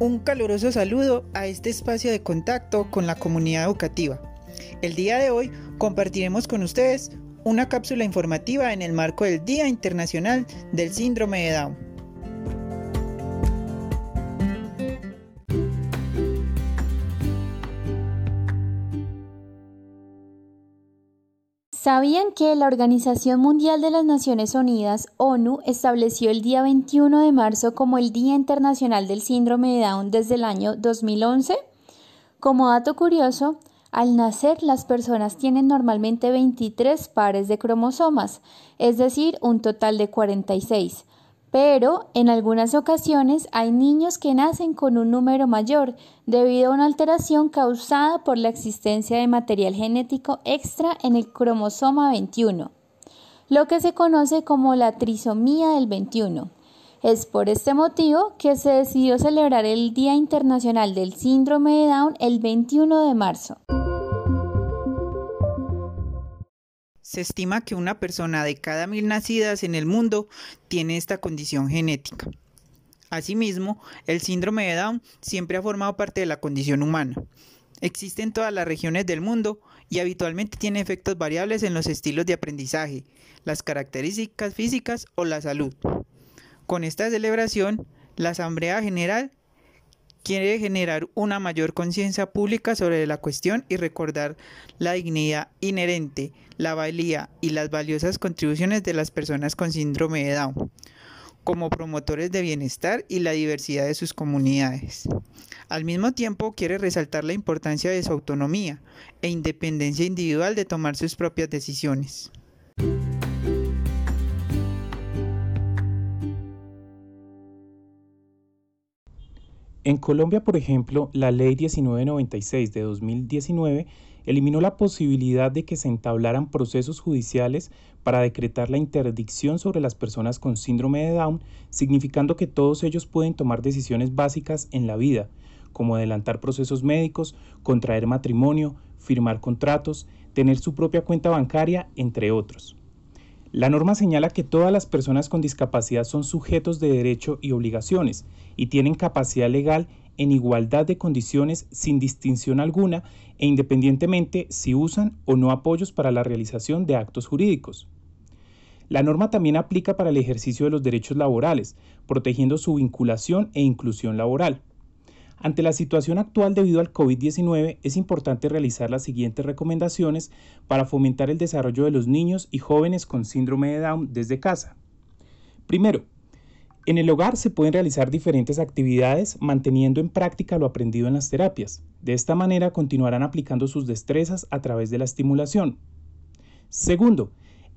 Un caluroso saludo a este espacio de contacto con la comunidad educativa. El día de hoy compartiremos con ustedes una cápsula informativa en el marco del Día Internacional del Síndrome de Down. ¿Sabían que la Organización Mundial de las Naciones Unidas, ONU, estableció el día 21 de marzo como el Día Internacional del Síndrome de Down desde el año 2011? Como dato curioso, al nacer las personas tienen normalmente 23 pares de cromosomas, es decir, un total de 46, pero en algunas ocasiones hay niños que nacen con un número mayor debido a una alteración causada por la existencia de material genético extra en el cromosoma 21, lo que se conoce como la trisomía del 21. Es por este motivo que se decidió celebrar el Día Internacional del Síndrome de Down el 21 de marzo. Se estima que una persona de cada mil nacidas en el mundo tiene esta condición genética. Asimismo, el síndrome de Down siempre ha formado parte de la condición humana. Existe en todas las regiones del mundo y habitualmente tiene efectos variables en los estilos de aprendizaje, las características físicas o la salud. Con esta celebración, la Asamblea General quiere generar una mayor conciencia pública sobre la cuestión y recordar la dignidad inherente, la valía y las valiosas contribuciones de las personas con síndrome de Down como promotores de bienestar y la diversidad de sus comunidades. Al mismo tiempo quiere resaltar la importancia de su autonomía e independencia individual de tomar sus propias decisiones. En Colombia, por ejemplo, la Ley 1996 de 2019 eliminó la posibilidad de que se entablaran procesos judiciales para decretar la interdicción sobre las personas con síndrome de Down, significando que todos ellos pueden tomar decisiones básicas en la vida, como adelantar procesos médicos, contraer matrimonio, firmar contratos, tener su propia cuenta bancaria, entre otros. La norma señala que todas las personas con discapacidad son sujetos de derecho y obligaciones y tienen capacidad legal en igualdad de condiciones sin distinción alguna e independientemente si usan o no apoyos para la realización de actos jurídicos. La norma también aplica para el ejercicio de los derechos laborales, protegiendo su vinculación e inclusión laboral. Ante la situación actual debido al COVID-19, es importante realizar las siguientes recomendaciones para fomentar el desarrollo de los niños y jóvenes con síndrome de Down desde casa. Primero, en el hogar se pueden realizar diferentes actividades manteniendo en práctica lo aprendido en las terapias. De esta manera continuarán aplicando sus destrezas a través de la estimulación. Segundo,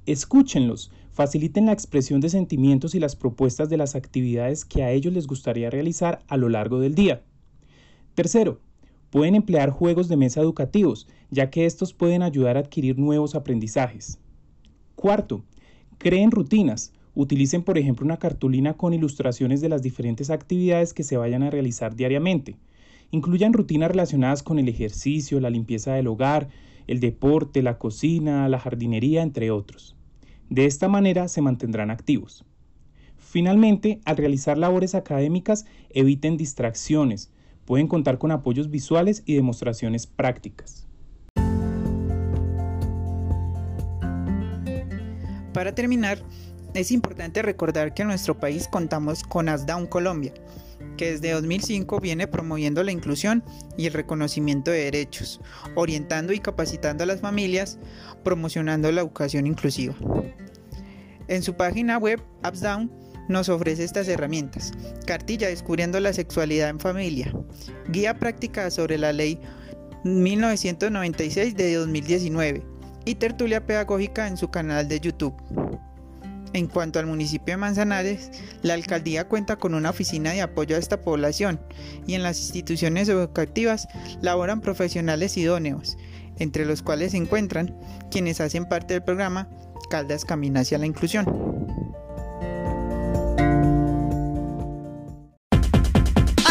escúchenlos, faciliten la expresión de sentimientos y las propuestas de las actividades que a ellos les gustaría realizar a lo largo del día. Tercero, pueden emplear juegos de mesa educativos, ya que estos pueden ayudar a adquirir nuevos aprendizajes. Cuarto, creen rutinas. Utilicen, por ejemplo, una cartulina con ilustraciones de las diferentes actividades que se vayan a realizar diariamente. Incluyan rutinas relacionadas con el ejercicio, la limpieza del hogar, el deporte, la cocina, la jardinería, entre otros. De esta manera se mantendrán activos. Finalmente, al realizar labores académicas, eviten distracciones, Pueden contar con apoyos visuales y demostraciones prácticas. Para terminar, es importante recordar que en nuestro país contamos con ASDAUN Colombia, que desde 2005 viene promoviendo la inclusión y el reconocimiento de derechos, orientando y capacitando a las familias, promocionando la educación inclusiva. En su página web AppsDown nos ofrece estas herramientas. Cartilla Descubriendo la Sexualidad en Familia. Guía práctica sobre la ley 1996 de 2019. Y tertulia pedagógica en su canal de YouTube. En cuanto al municipio de Manzanares, la alcaldía cuenta con una oficina de apoyo a esta población y en las instituciones educativas laboran profesionales idóneos, entre los cuales se encuentran quienes hacen parte del programa Caldas Camina hacia la Inclusión.